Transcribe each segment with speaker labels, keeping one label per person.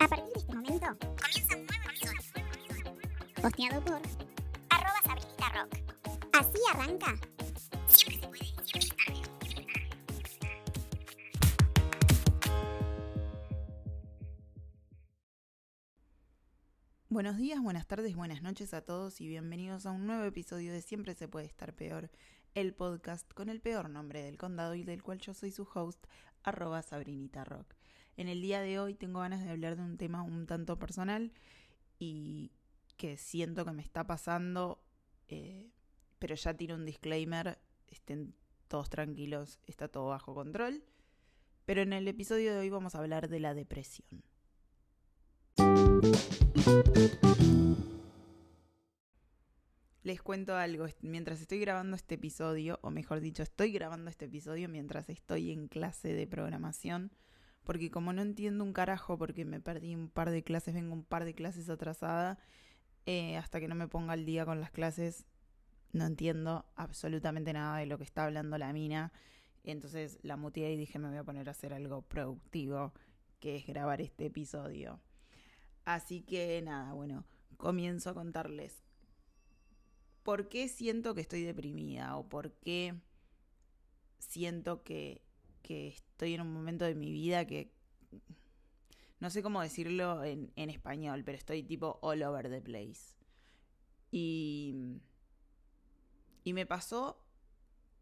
Speaker 1: A partir de este momento, comienza un nuevo episodio. Posteado por arroba Sabrinita Rock. Así arranca. Siempre se puede.
Speaker 2: Buenos días, buenas tardes, buenas noches a todos y bienvenidos a un nuevo episodio de Siempre se puede estar peor, el podcast con el peor nombre del condado y del cual yo soy su host, arroba Sabrinita Rock. En el día de hoy tengo ganas de hablar de un tema un tanto personal y que siento que me está pasando, eh, pero ya tiro un disclaimer, estén todos tranquilos, está todo bajo control. Pero en el episodio de hoy vamos a hablar de la depresión. Les cuento algo, mientras estoy grabando este episodio, o mejor dicho, estoy grabando este episodio mientras estoy en clase de programación, porque como no entiendo un carajo, porque me perdí un par de clases, vengo un par de clases atrasada, eh, hasta que no me ponga al día con las clases, no entiendo absolutamente nada de lo que está hablando la mina. Entonces la muteé y dije me voy a poner a hacer algo productivo, que es grabar este episodio. Así que nada, bueno, comienzo a contarles por qué siento que estoy deprimida o por qué siento que, que estoy en un momento de mi vida que no sé cómo decirlo en, en español, pero estoy tipo all over the place. Y, y me pasó,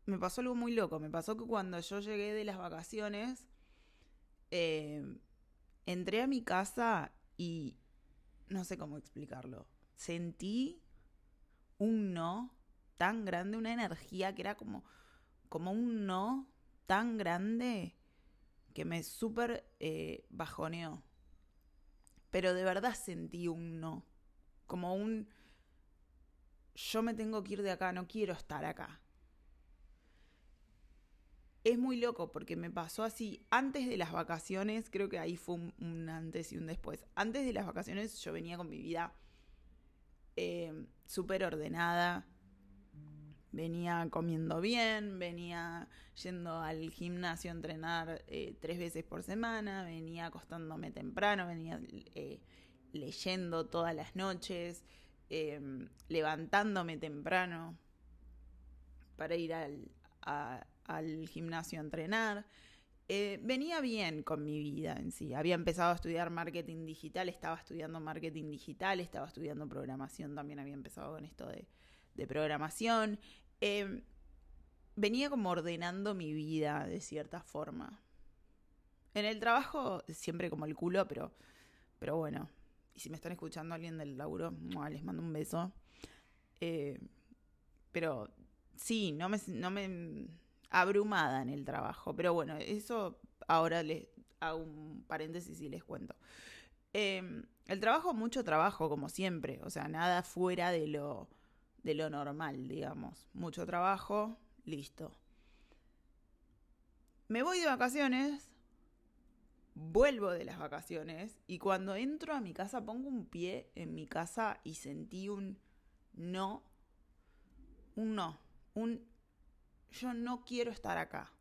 Speaker 2: me pasó algo muy loco. Me pasó que cuando yo llegué de las vacaciones, eh, entré a mi casa y no sé cómo explicarlo. Sentí un no tan grande, una energía que era como, como un no tan grande que me súper eh, bajoneó. Pero de verdad sentí un no. Como un yo me tengo que ir de acá, no quiero estar acá. Es muy loco porque me pasó así antes de las vacaciones, creo que ahí fue un, antes y un después. Antes de las vacaciones yo venía con mi vida eh, súper ordenada, venía comiendo bien, venía yendo al gimnasio a entrenar eh, tres veces por semana, venía acostándome temprano, venía eh, leyendo todas las noches, eh, levantándome temprano para ir al, al, gimnasio a entrenar. Eh, venía bien con mi vida en sí. Había empezado a estudiar marketing digital, estaba estudiando marketing digital, estaba estudiando programación, también había empezado con esto de, de programación. Eh, venía como ordenando mi vida de cierta forma. En el trabajo siempre como el culo, pero, pero bueno. Y si me están escuchando alguien del laburo, les mando un beso. Eh, pero sí, no me, no me abrumada en el trabajo. Pero bueno, eso ahora les hago un paréntesis y les cuento. Eh, el trabajo, mucho trabajo, como siempre. O sea, nada fuera de lo, de lo normal, digamos. Mucho trabajo, listo. Me voy de vacaciones, vuelvo de las vacaciones y cuando entro a mi casa pongo un pie en mi casa y sentí un no, un no, un yo no quiero estar acá.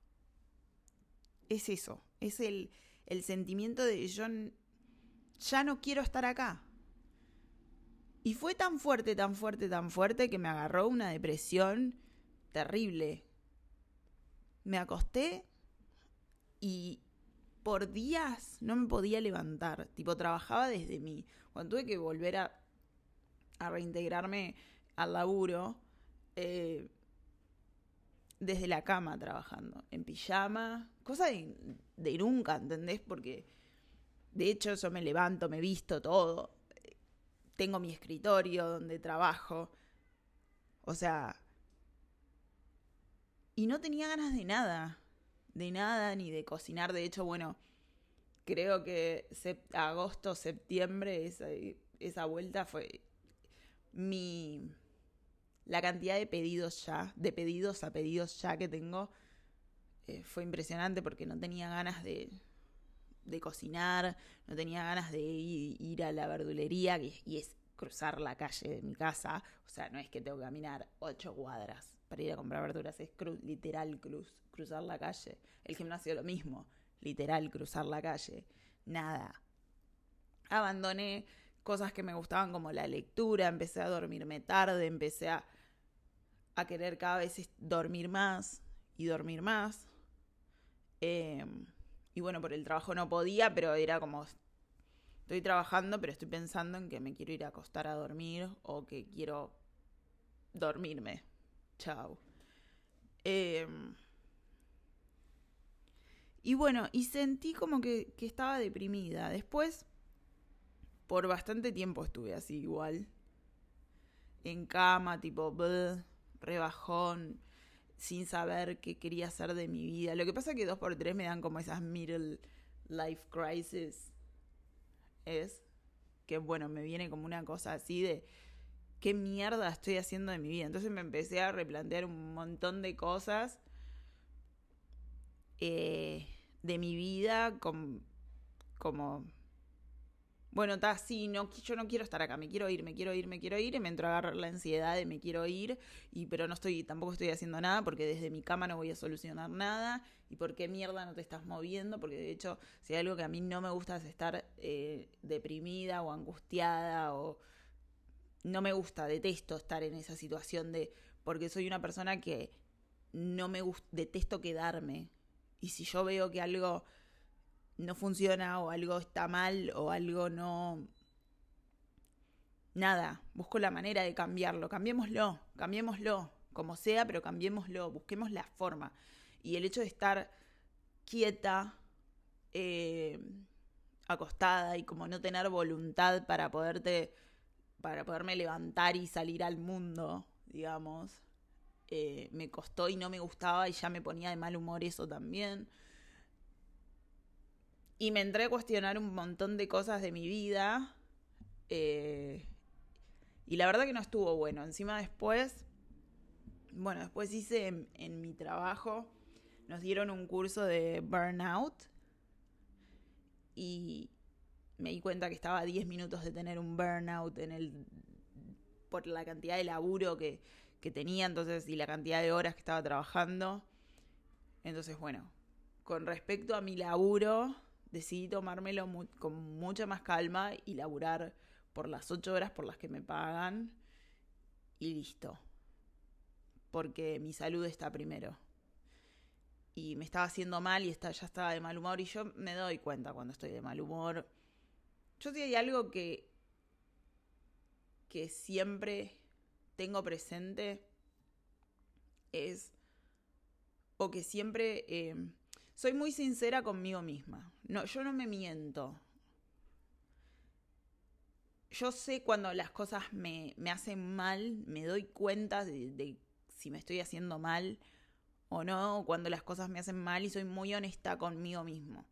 Speaker 2: Es eso, es el, el sentimiento de yo ya no quiero estar acá. Y fue tan fuerte, tan fuerte, tan fuerte que me agarró una depresión terrible. Me acosté y por días no me podía levantar. Tipo, trabajaba desde mí. Cuando tuve que volver a, reintegrarme al laburo, eh, desde la cama trabajando, en pijama, cosa de, de, nunca, ¿entendés? Porque de hecho yo me levanto, me visto todo, tengo mi escritorio donde trabajo, o sea, y no tenía ganas de nada, de nada, ni de cocinar, de hecho, bueno, creo que agosto, septiembre, esa, esa vuelta fue mi la cantidad de pedidos ya, de pedidos a pedidos ya que tengo, eh, fue impresionante porque no tenía ganas de, de cocinar, no tenía ganas de ir, a la verdulería, y, es cruzar la calle de mi casa, o sea, no es que tengo que caminar ocho cuadras para ir a comprar verduras, es literal cruz, cruzar la calle. El gimnasio lo mismo, literal cruzar la calle, nada. abandoné cosas que me gustaban como la lectura, empecé a dormirme tarde, empecé a, a querer cada vez dormir más y dormir más. Em, y bueno, por el trabajo no podía, pero era como, estoy trabajando, pero estoy pensando en que me quiero ir a acostar a dormir o que quiero dormirme. Chao. Em, y bueno, y sentí como que, que estaba deprimida. Después por bastante tiempo estuve así igual. En cama, tipo, rebajón, sin saber qué quería hacer de mi vida. Lo que pasa es que dos por tres me dan como esas middle life crisis. Es que, bueno, me viene como una cosa así de qué mierda estoy haciendo de mi vida. Entonces me empecé a replantear un montón de cosas eh, de mi vida como bueno, está así, no, yo no quiero estar acá, me quiero ir, me quiero ir, me quiero ir, y me entró a agarrar la ansiedad de me quiero ir, y pero no estoy, tampoco estoy haciendo nada, porque desde mi cama no voy a solucionar nada, y por qué mierda no te estás moviendo, porque de hecho, si hay algo que a mí no me gusta es estar eh, deprimida o angustiada, o no me gusta, detesto estar en esa situación de, porque soy una persona que no me gusta, detesto quedarme, y si yo veo que algo no funciona o algo está mal o algo no... Nada, busco la manera de cambiarlo, cambiémoslo, cambiémoslo, como sea, pero cambiémoslo, busquemos la forma. Y el hecho de estar quieta, eh, acostada y como no tener voluntad para poderte, para poderme levantar y salir al mundo, digamos, eh, me costó y no me gustaba y ya me ponía de mal humor eso también. Y me entré a cuestionar un montón de cosas de mi vida. Eh, y la verdad que no estuvo bueno. Encima después, bueno, después hice en, mi trabajo, nos dieron un curso de burnout. Y me di cuenta que estaba a 10 minutos de tener un burnout en el por la cantidad de laburo que, que tenía entonces y la cantidad de horas que estaba trabajando. Entonces, bueno, con respecto a mi laburo, decidí tomármelo con mucha más calma y laburar por las ocho horas por las que me pagan y listo. Porque mi salud está primero. Y me estaba haciendo mal y está, ya estaba de mal humor y yo me doy cuenta cuando estoy de mal humor. Yo sí hay algo que, que siempre tengo presente es, o que siempre eh, soy muy sincera conmigo misma. No, yo no me miento. Yo sé cuando las cosas me, hacen mal, me doy cuenta de, si me estoy haciendo mal o no, cuando las cosas me hacen mal y soy muy honesta conmigo mismo.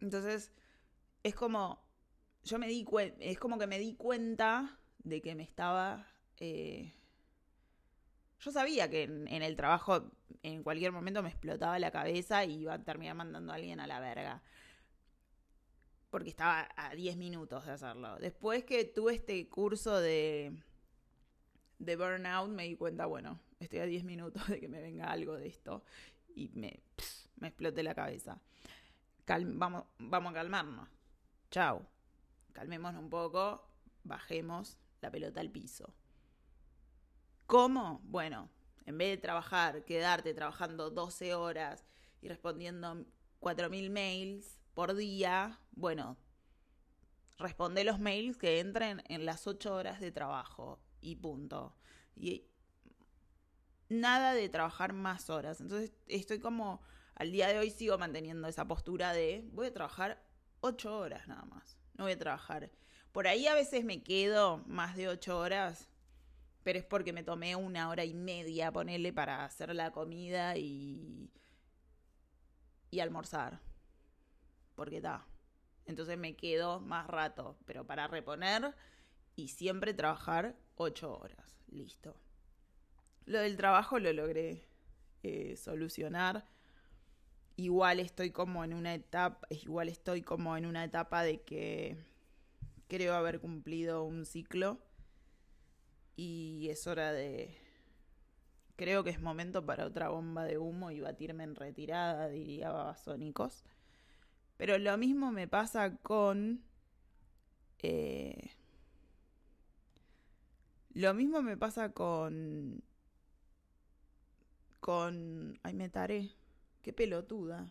Speaker 2: Entonces, es como, yo me di es como que me di cuenta de que me estaba eh, yo sabía que en, el trabajo en cualquier momento me explotaba la cabeza y iba a terminar mandando a alguien a la verga. Porque estaba a 10 minutos de hacerlo. Después que tuve este curso de, de burnout, me di cuenta, bueno, estoy a 10 minutos de que me venga algo de esto. Y me, me exploté la cabeza. vamos, vamos a calmarnos. Chao. Calmémonos un poco, bajemos la pelota al piso. ¿Cómo? Bueno, en vez de trabajar, quedarte trabajando 12 horas y respondiendo 4.000 mails por día, bueno, responde los mails que entren en las 8 horas de trabajo y punto. Y nada de trabajar más horas. Entonces estoy como, al día de hoy sigo manteniendo esa postura de voy a trabajar 8 horas nada más. No voy a trabajar. Por ahí a veces me quedo más de 8 horas pero es porque me tomé una hora y media, ponerle, para hacer la comida y, y almorzar. Porque está. Entonces me quedo más rato, pero para reponer y siempre trabajar ocho horas. Listo. Lo del trabajo lo logré eh, solucionar. Igual estoy como en una etapa, igual estoy como en una etapa de que creo haber cumplido un ciclo y es hora de... Creo que es momento para otra bomba de humo y batirme en retirada, diría Babasónicos. Pero lo mismo me pasa con Eh, lo mismo me pasa con... Con... Ay, me taré. Qué pelotuda.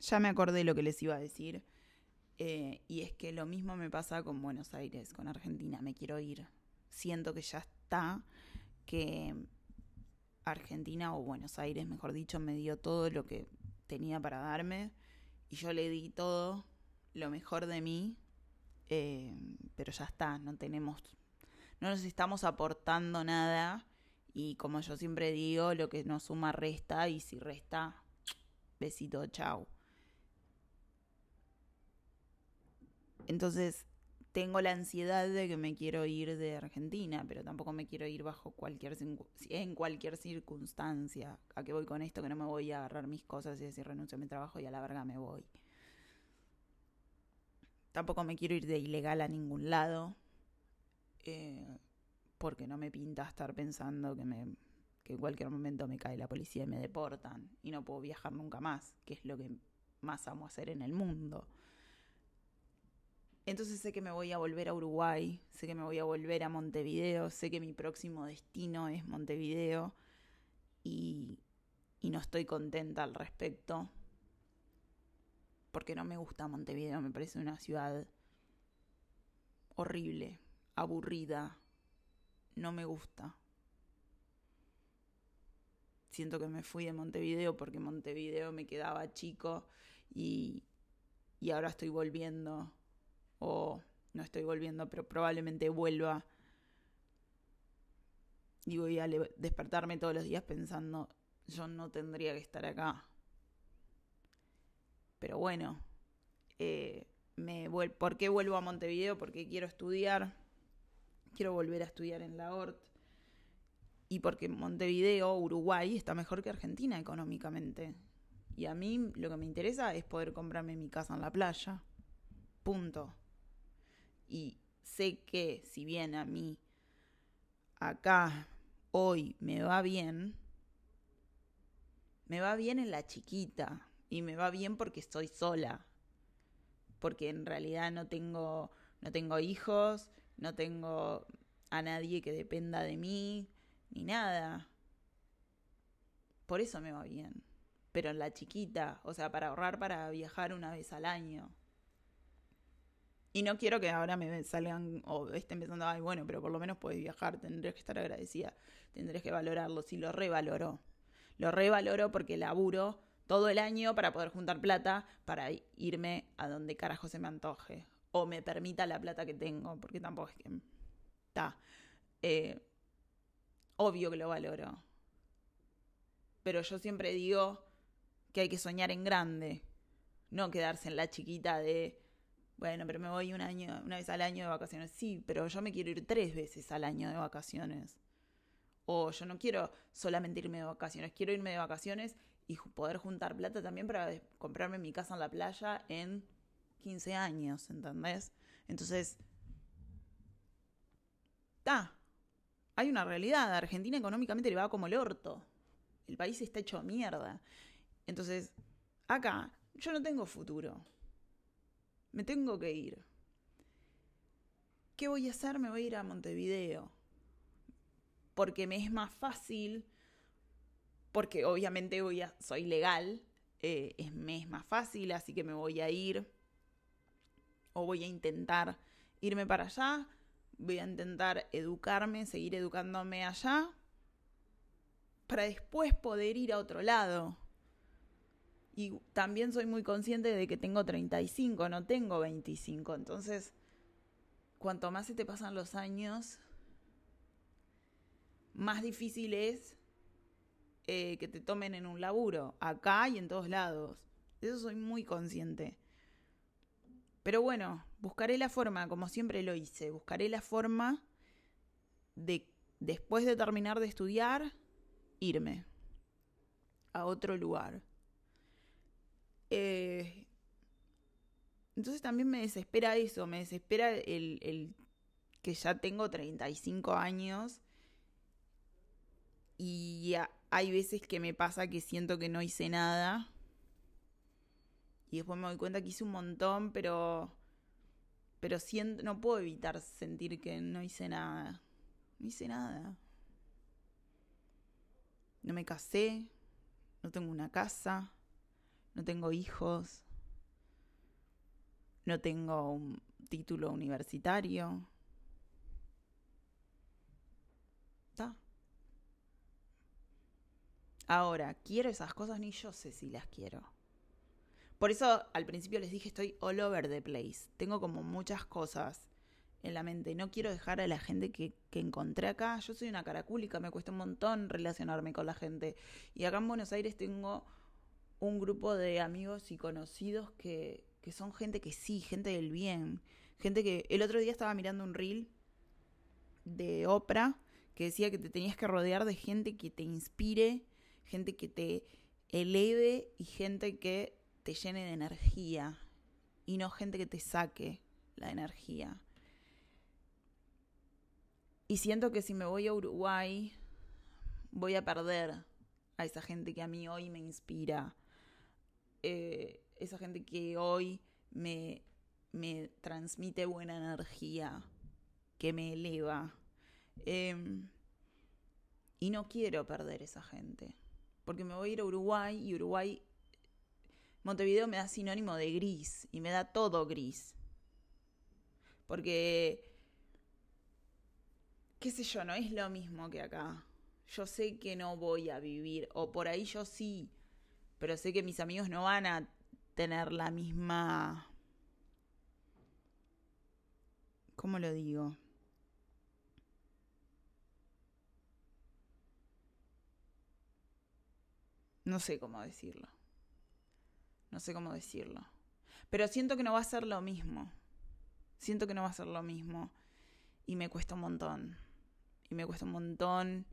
Speaker 2: Ya me acordé lo que les iba a decir. Eh, y es que lo mismo me pasa con Buenos Aires, con Argentina. Me quiero ir. Siento que ya está, que Argentina o Buenos Aires, mejor dicho, me dio todo lo que tenía para darme. Y yo le di todo, lo mejor de mí. Eh, pero ya está, no tenemos, no nos estamos aportando nada. Y como yo siempre digo, lo que nos suma resta. Y si resta, besito, chao. Entonces, tengo la ansiedad de que me quiero ir de Argentina, pero tampoco me quiero ir bajo cualquier en cualquier circunstancia. ¿A qué voy con esto? Que no me voy a agarrar mis cosas y decir renuncio a mi trabajo y a la verga me voy. Tampoco me quiero ir de ilegal a ningún lado. Eh, porque no me pinta estar pensando que me que en cualquier momento me cae la policía y me deportan y no puedo viajar nunca más, que es lo que más amo hacer en el mundo. Entonces sé que me voy a volver a Uruguay, sé que me voy a volver a Montevideo, sé que mi próximo destino es Montevideo y, no estoy contenta al respecto porque no me gusta Montevideo, me parece una ciudad horrible, aburrida, no me gusta. Siento que me fui de Montevideo porque Montevideo me quedaba chico y ahora estoy volviendo o no estoy volviendo, pero probablemente vuelva. Y voy a despertarme todos los días pensando, yo no tendría que estar acá. Pero bueno, eh, me ¿por qué vuelvo a Montevideo? Porque quiero estudiar, quiero volver a estudiar en la ORT. Y porque Montevideo, Uruguay, está mejor que Argentina económicamente. Y a mí lo que me interesa es poder comprarme mi casa en la playa. Punto. Y sé que si bien a mí acá hoy me va bien, me va bien en la chiquita y me va bien porque estoy sola. Porque en realidad no tengo no tengo hijos, no tengo a nadie que dependa de mí ni nada. Por eso me va bien. Pero en la chiquita, o sea, para ahorrar para viajar una vez al año. Y no quiero que ahora me salgan o estén pensando, ay, bueno, pero por lo menos puedes viajar, tendrías que estar agradecida, tendrías que valorarlo. Sí, lo revaloró. Lo revaloro porque laburo todo el año para poder juntar plata para irme a donde carajo se me antoje. O me permita la plata que tengo, porque tampoco es que. Está. Eh, obvio que lo valoro. Pero yo siempre digo que hay que soñar en grande, no quedarse en la chiquita de bueno, pero me voy un año, una vez al año de vacaciones. Sí, pero yo me quiero ir tres veces al año de vacaciones. O yo no quiero solamente irme de vacaciones, quiero irme de vacaciones y poder juntar plata también para comprarme mi casa en la playa en 15 años, ¿entendés? Entonces, está. Hay una realidad. Argentina económicamente le va como el orto. El país está hecho mierda. Entonces, acá yo no tengo futuro. Me tengo que ir. ¿Qué voy a hacer? Me voy a ir a Montevideo. Porque me es más fácil, porque obviamente voy soy legal, eh, es, me es más fácil, así que me voy a ir. O voy a intentar irme para allá. Voy a intentar educarme, seguir educándome allá. Para después poder ir a otro lado. Y también soy muy consciente de que tengo 35, no tengo 25. Entonces, cuanto más se te pasan los años, más difícil es eh, que te tomen en un laburo, acá y en todos lados. De eso soy muy consciente. Pero bueno, buscaré la forma, como siempre lo hice, buscaré la forma de, después de terminar de estudiar, irme a otro lugar. Eh, entonces también me desespera eso, me desespera el, que ya tengo 35 años y hay veces que me pasa que siento que no hice nada y después me doy cuenta que hice un montón, pero pero siento, no puedo evitar sentir que no hice nada. No hice nada. No me casé, no tengo una casa, no tengo hijos, no tengo un título universitario. ¿Está? Ahora, ¿quiero esas cosas? Ni yo sé si las quiero. Por eso al principio les dije estoy all over the place. Tengo como muchas cosas en la mente. No quiero dejar a la gente que, que encontré acá. Yo soy una caracúlica, me cuesta un montón relacionarme con la gente. Y acá en Buenos Aires tengo un grupo de amigos y conocidos que, que son gente que sí, gente del bien. Gente que el otro día estaba mirando un reel de Oprah que decía que te tenías que rodear de gente que te inspire, gente que te eleve y gente que te llene de energía y no gente que te saque la energía. Y siento que si me voy a Uruguay, voy a perder a esa gente que a mí hoy me inspira. Eh, esa gente que hoy me, me transmite buena energía, que me eleva. Eh, y no quiero perder esa gente. Porque me voy a ir a Uruguay y Uruguay, Montevideo me da sinónimo de gris y me da todo gris. Porque qué sé yo, no es lo mismo que acá. Yo sé que no voy a vivir, o por ahí yo sí, pero sé que mis amigos no van a tener la misma... ¿Cómo lo digo? No sé cómo decirlo. No sé cómo decirlo. Pero siento que no va a ser lo mismo. Siento que no va a ser lo mismo. Y me cuesta un montón. Y me cuesta un montón.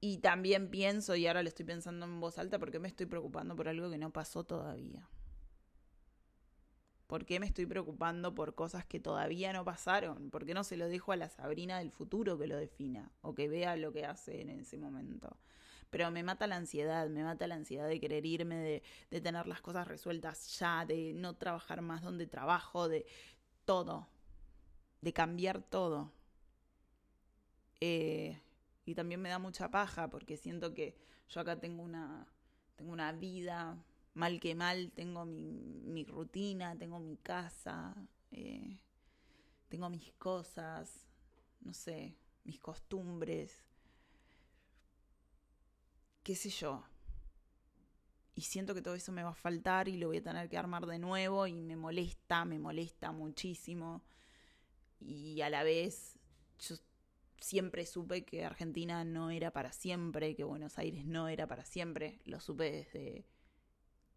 Speaker 2: Y también pienso, y ahora le estoy pensando en voz alta, porque me estoy preocupando por algo que no pasó todavía? ¿Por qué me estoy preocupando por cosas que todavía no pasaron? ¿Por qué no se lo dejo a la Sabrina del futuro que lo defina o que vea lo que hace en ese momento? Pero me mata la ansiedad, me mata la ansiedad de querer irme, de, de tener las cosas resueltas ya, de no trabajar más donde trabajo, de todo, de cambiar todo. Eh, y también me da mucha paja porque siento que yo acá tengo una, tengo una vida mal que mal tengo mi, mi rutina, tengo mi casa, eh, tengo mis cosas, no sé, mis costumbres, qué sé yo. Y siento que todo eso me va a faltar y lo voy a tener que armar de nuevo y me molesta, me molesta muchísimo. Y a la vez yo siempre supe que Argentina no era para siempre, que Buenos Aires no era para siempre. Lo supe desde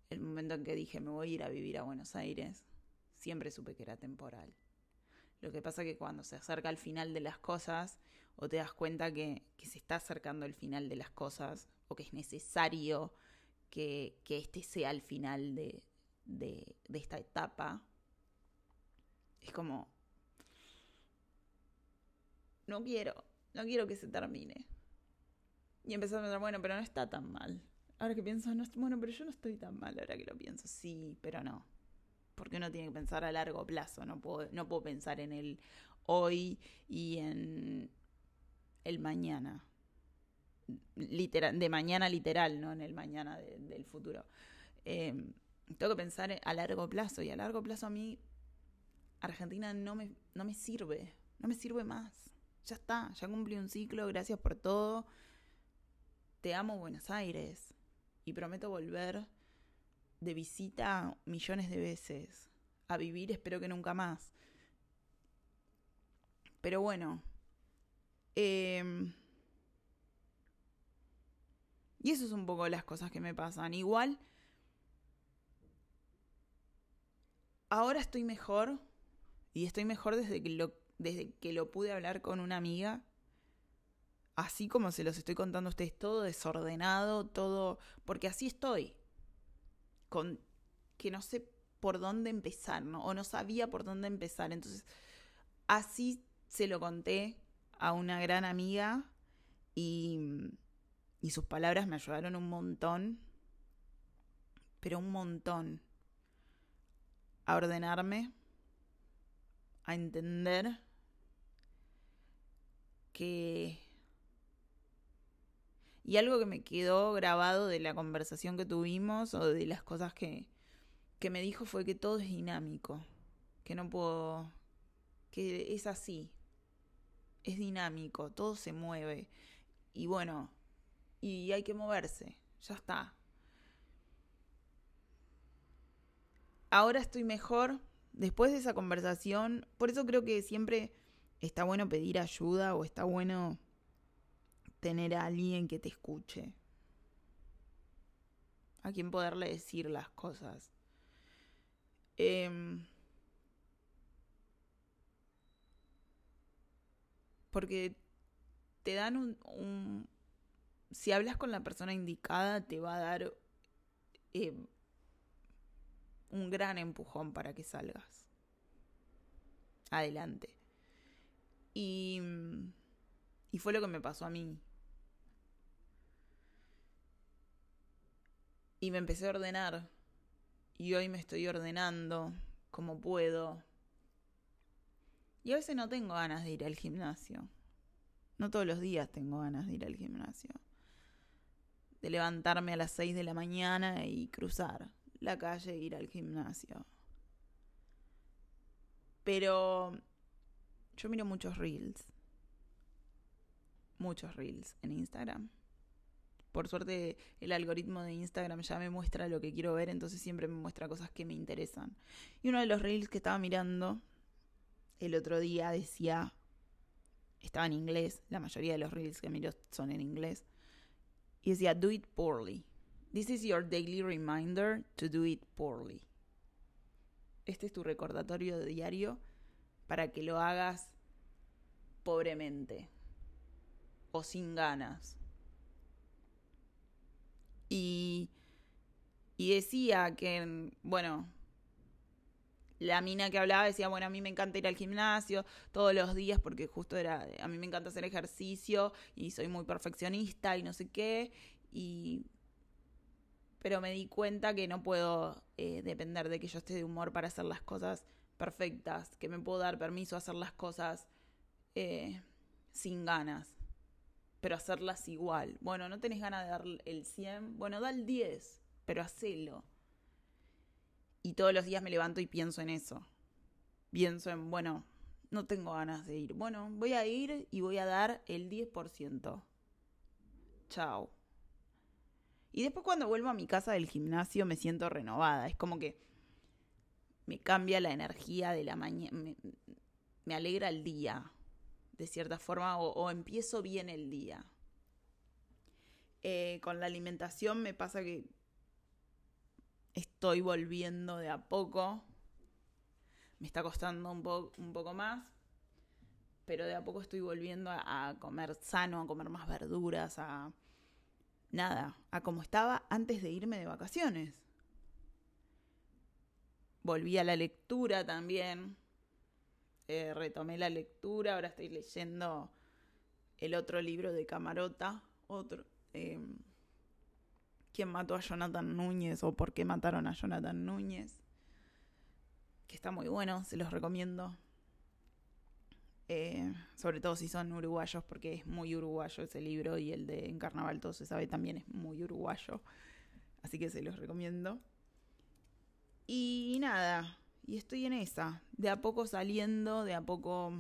Speaker 2: el momento en que dije me voy a ir a vivir a Buenos Aires, siempre supe que era temporal. Lo que pasa que cuando se acerca al final de las cosas, o te das cuenta que, que se está acercando el final de las cosas, o que es necesario que, este sea el final de, de esta etapa, es como, no quiero, no quiero que se termine. Y empecé a pensar, bueno, pero no está tan mal. Ahora que pienso, no, bueno, pero yo no estoy tan mal ahora que lo pienso. Sí, pero no. Porque uno tiene que pensar a largo plazo. No puedo, no puedo pensar en el hoy y en el mañana. Literal, de mañana literal, no en el mañana de, del futuro. Eh, tengo que pensar a largo plazo. Y a largo plazo a mí, Argentina no me, no me sirve. No me sirve más. Ya está, ya cumplí un ciclo. Gracias por todo. Te amo Buenos Aires y prometo volver de visita millones de veces. A vivir espero que nunca más. Pero bueno. Eh, y eso es un poco las cosas que me pasan. Igual. Ahora estoy mejor. Y estoy mejor desde que lo, desde que lo pude hablar con una amiga así como se los estoy contando a ustedes, todo desordenado, todo, porque así estoy, con que no sé por dónde empezar, ¿no? O no sabía por dónde empezar. Entonces, así se lo conté a una gran amiga y, y sus palabras me ayudaron un montón, pero un montón a ordenarme, a entender Y algo que me quedó grabado de la conversación que tuvimos o de las cosas que, que me dijo fue que todo es dinámico, que no puedo, que es así, es dinámico, todo se mueve. Y bueno, y hay que moverse, ya está. Ahora estoy mejor, después de esa conversación, por eso creo que siempre está bueno pedir ayuda o está bueno tener a alguien que te escuche, a quien poderle decir las cosas. Em, porque te dan un, Si hablas con la persona indicada, te va a dar em, un gran empujón para que salgas. Adelante. Y, y fue lo que me pasó a mí. Y me empecé a ordenar. Y hoy me estoy ordenando como puedo. Y a veces no tengo ganas de ir al gimnasio. No todos los días tengo ganas de ir al gimnasio. De levantarme a las 6 de la mañana y cruzar la calle e ir al gimnasio. Pero yo miro muchos reels. Muchos reels en Instagram. Por suerte el algoritmo de Instagram ya me muestra lo que quiero ver, entonces siempre me muestra cosas que me interesan. Y uno de los reels que estaba mirando el otro día decía, estaba en inglés, la mayoría de los reels que miro son en inglés, y decía, do it poorly. This is your daily reminder to do it poorly. Este es tu recordatorio de diario para que lo hagas pobremente o sin ganas. Y, y decía que, bueno, la mina que hablaba decía, bueno, a mí me encanta ir al gimnasio todos los días porque justo era, a mí me encanta hacer ejercicio y soy muy perfeccionista y no sé qué. Y pero me di cuenta que no puedo eh, depender de que yo esté de humor para hacer las cosas perfectas, que me puedo dar permiso a hacer las cosas eh, sin ganas, pero hacerlas igual. Bueno, no tenés ganas de dar el 100, bueno, da el 10, pero hacelo. Y todos los días me levanto y pienso en eso. Pienso en, bueno, no tengo ganas de ir. Bueno, voy a ir y voy a dar el 10%. Chao. Y después cuando vuelvo a mi casa del gimnasio me siento renovada. Es como que me cambia la energía de la mañana. Me, alegra el día, de cierta forma, o, empiezo bien el día. Eh, con la alimentación me pasa que estoy volviendo de a poco. Me está costando un, un poco más. Pero de a poco estoy volviendo a comer sano, a comer más verduras, a nada, a como estaba antes de irme de vacaciones. Volví a la lectura también. Eh, retomé la lectura, ahora estoy leyendo el otro libro de Camarota, otro. Em, ¿Quién mató a Jonathan Núñez o por qué mataron a Jonathan Núñez? Que está muy bueno, se los recomiendo. Eh, sobre todo si son uruguayos, porque es muy uruguayo ese libro y el de En Carnaval todo se sabe también es muy uruguayo, así que se los recomiendo. Y nada, y estoy en esa, de a poco saliendo, de a poco...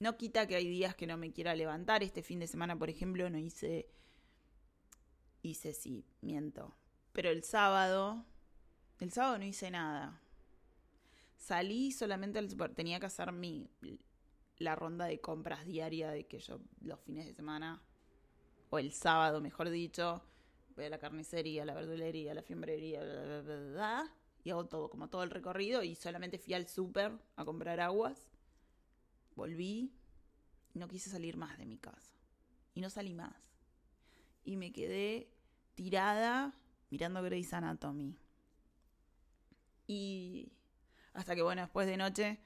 Speaker 2: No quita que hay días que no me quiera levantar, este fin de semana por ejemplo no hice... Hice sí, miento. Pero el sábado, el sábado no hice nada Salí solamente al super, tenía que hacer mi la ronda de compras diaria de que yo los fines de semana o el sábado, mejor dicho, voy a la carnicería, la verdulería, la fiambrería, y hago todo, como todo el recorrido y solamente fui al súper a comprar aguas. Volví y no quise salir más de mi casa. Y no salí más. Y me quedé tirada mirando Grey's Anatomy. Y hasta que, bueno, después de noche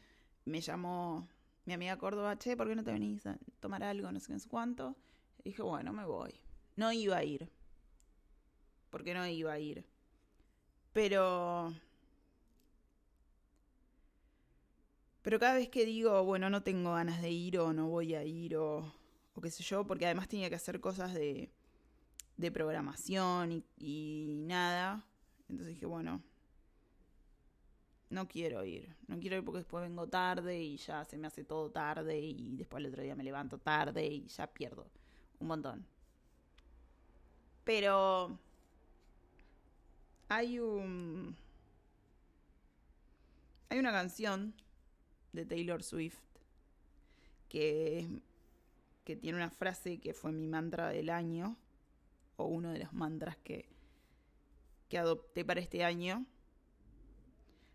Speaker 2: me llamó mi amiga Córdoba, che, ¿por qué no te venís a tomar algo? No sé qué, cuánto. Y dije, bueno, me voy. No iba a ir. Porque no iba a ir. Pero Pero cada vez que digo, bueno, no tengo ganas de ir o no voy a ir o, o qué sé yo, porque además tenía que hacer cosas de, de programación y, y nada. Entonces dije, bueno, no quiero ir. No quiero ir porque después vengo tarde y ya se me hace todo tarde y después el otro día me levanto tarde y ya pierdo un montón. Pero hay un... Hay una canción de Taylor Swift que, que tiene una frase que fue mi mantra del año, o uno de los mantras que, que adopté para este año.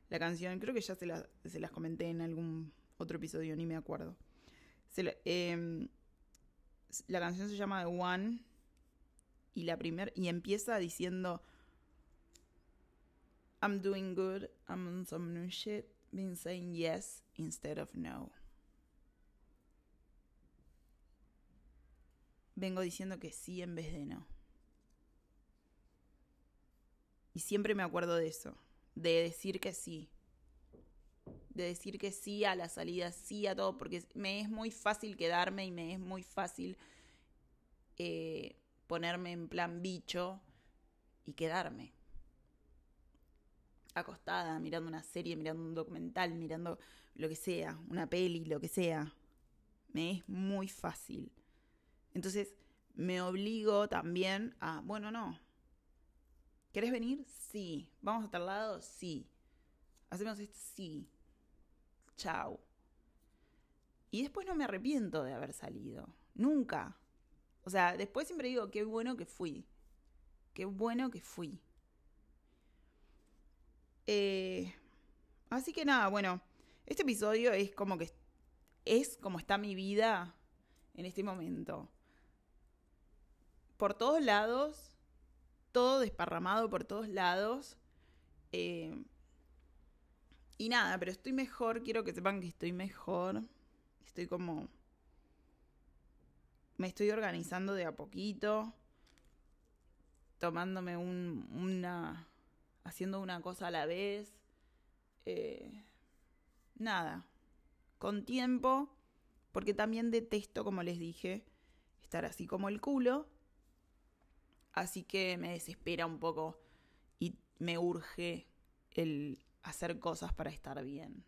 Speaker 2: La canción, creo que ya se, la, se las comenté en algún otro episodio, ni me acuerdo. Eh, la canción se llama The One y la primer y empieza diciendo I'm doing good, I'm on some new shit, been saying yes instead of no. Vengo diciendo que sí en vez de no. Y siempre me acuerdo de eso, de decir que sí. De decir que sí a la salida, sí a todo, porque me es muy fácil quedarme y me es muy fácil eh, ponerme en plan bicho y quedarme. Acostada, mirando una serie, mirando un documental, mirando lo que sea, una peli, lo que sea. Me es muy fácil. Entonces me obligo también a, bueno, no. ¿Querés venir? Sí. ¿Vamos a tal lado? Sí. ¿Hacemos esto? Sí. Chao. Y después no me arrepiento de haber salido. Nunca. O sea, después siempre digo, qué bueno que fui. Qué bueno que fui. Eh, así que nada, bueno, este episodio es como que es como está mi vida en este momento. Por todos lados, todo desparramado por todos lados. Eh, y nada, pero estoy mejor, quiero que sepan que estoy mejor. Estoy como me estoy organizando de a poquito, tomándome un, una, haciendo una cosa a la vez. Eh, nada, con tiempo, porque también detesto, como les dije, estar así como el culo. Así que me desespera un poco y me urge el hacer cosas para estar bien.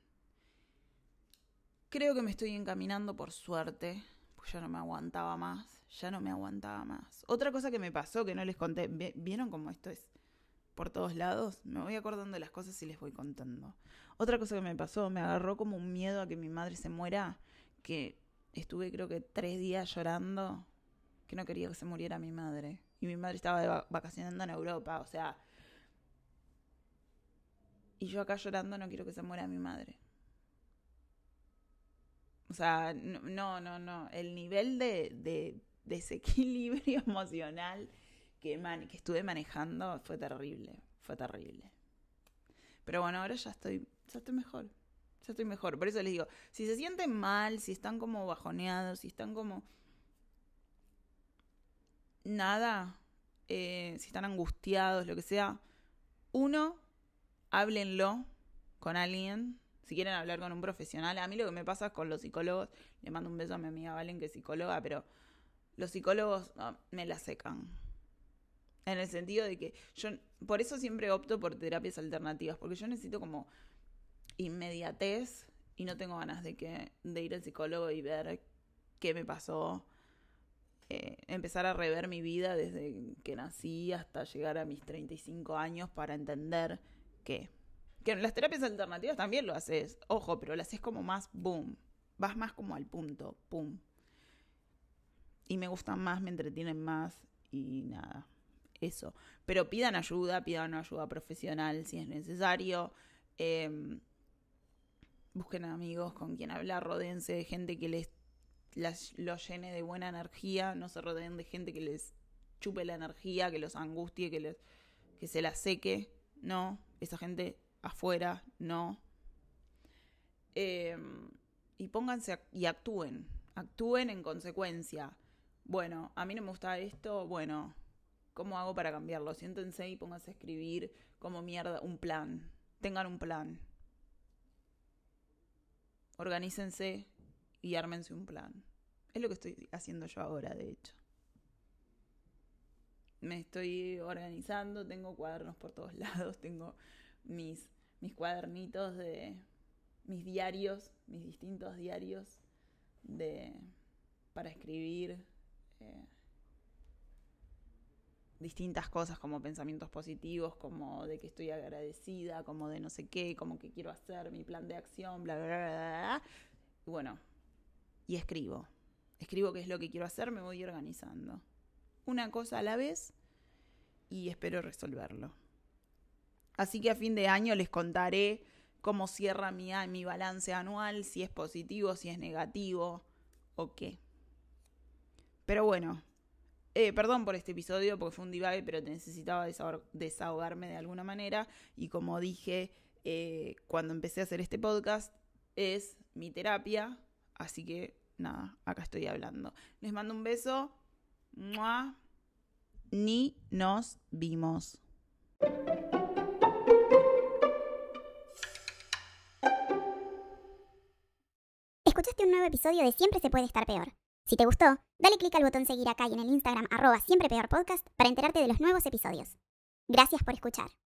Speaker 2: Creo que me estoy encaminando por suerte ya no me aguantaba más, ya no me aguantaba más. Otra cosa que me pasó que no les conté, ¿vieron cómo esto es por todos lados? Me voy acordando de las cosas y les voy contando. Otra cosa que me pasó, me agarró como un miedo a que mi madre se muera, que estuve creo que tres días llorando, que no quería que se muriera mi madre. Y mi madre estaba vacacionando en Europa, o sea... Y yo acá llorando no quiero que se muera mi madre. O sea, no, no, no. El nivel de, de desequilibrio emocional que, que estuve manejando fue terrible. Fue terrible. Pero bueno, ahora ya estoy, ya estoy mejor. Ya estoy mejor. Por eso les digo, si se sienten mal, si están como bajoneados, si están como... Nada, eh, si están angustiados, lo que sea, uno, háblenlo con alguien, si quieren hablar con un profesional, a mí lo que me pasa con los psicólogos, le mando un beso a mi amiga Valen, que es psicóloga, pero los psicólogos me la secan. En el sentido de que yo, por eso siempre opto por terapias alternativas, porque yo necesito como inmediatez y no tengo ganas de, que, de ir al psicólogo y ver qué me pasó. Eh, empezar a rever mi vida desde que nací hasta llegar a mis 35 años para entender qué. Que en las terapias alternativas también lo haces, ojo, pero lo haces como más boom. Vas más como al punto, pum. Y me gustan más, me entretienen más y nada, eso. Pero pidan ayuda, pidan ayuda profesional si es necesario. Em, busquen amigos con quien hablar, rodense de gente que les los llene de buena energía, no se rodeen de gente que les chupe la energía, que los angustie, que les que se la seque. No, esa gente afuera, no. Em, y pónganse y actúen, actúen en consecuencia. Bueno, a mí no me gusta esto, bueno, ¿cómo hago para cambiarlo? Siéntense y pónganse a escribir como mierda un plan. Tengan un plan. organícense y ármense un plan. Es lo que estoy haciendo yo ahora, de hecho. Me estoy organizando, tengo cuadernos por todos lados, tengo mis, mis cuadernitos de mis diarios, mis distintos diarios de, para escribir eh, distintas cosas como pensamientos positivos, como de que estoy agradecida, como de no sé qué, como que quiero hacer mi plan de acción, bla, bla, bla, bla. Bueno, y escribo. Escribo qué es lo que quiero hacer, me voy organizando. Una cosa a la vez y espero resolverlo. Así que a fin de año les contaré cómo cierra mi, mi balance anual, si es positivo, si es negativo o qué. Pero bueno, eh, perdón por este episodio porque fue un divague, pero necesitaba desahogarme de alguna manera. Y como dije eh, cuando empecé a hacer este podcast, es mi terapia. Así que nada, acá estoy hablando. Les mando un beso. Ni nos vimos.
Speaker 1: Escuchaste un nuevo episodio de Siempre se puede estar peor. Si te gustó, dale clic al botón seguir acá y en el Instagram arroba siempre peor podcast para enterarte de los nuevos episodios. Gracias por escuchar.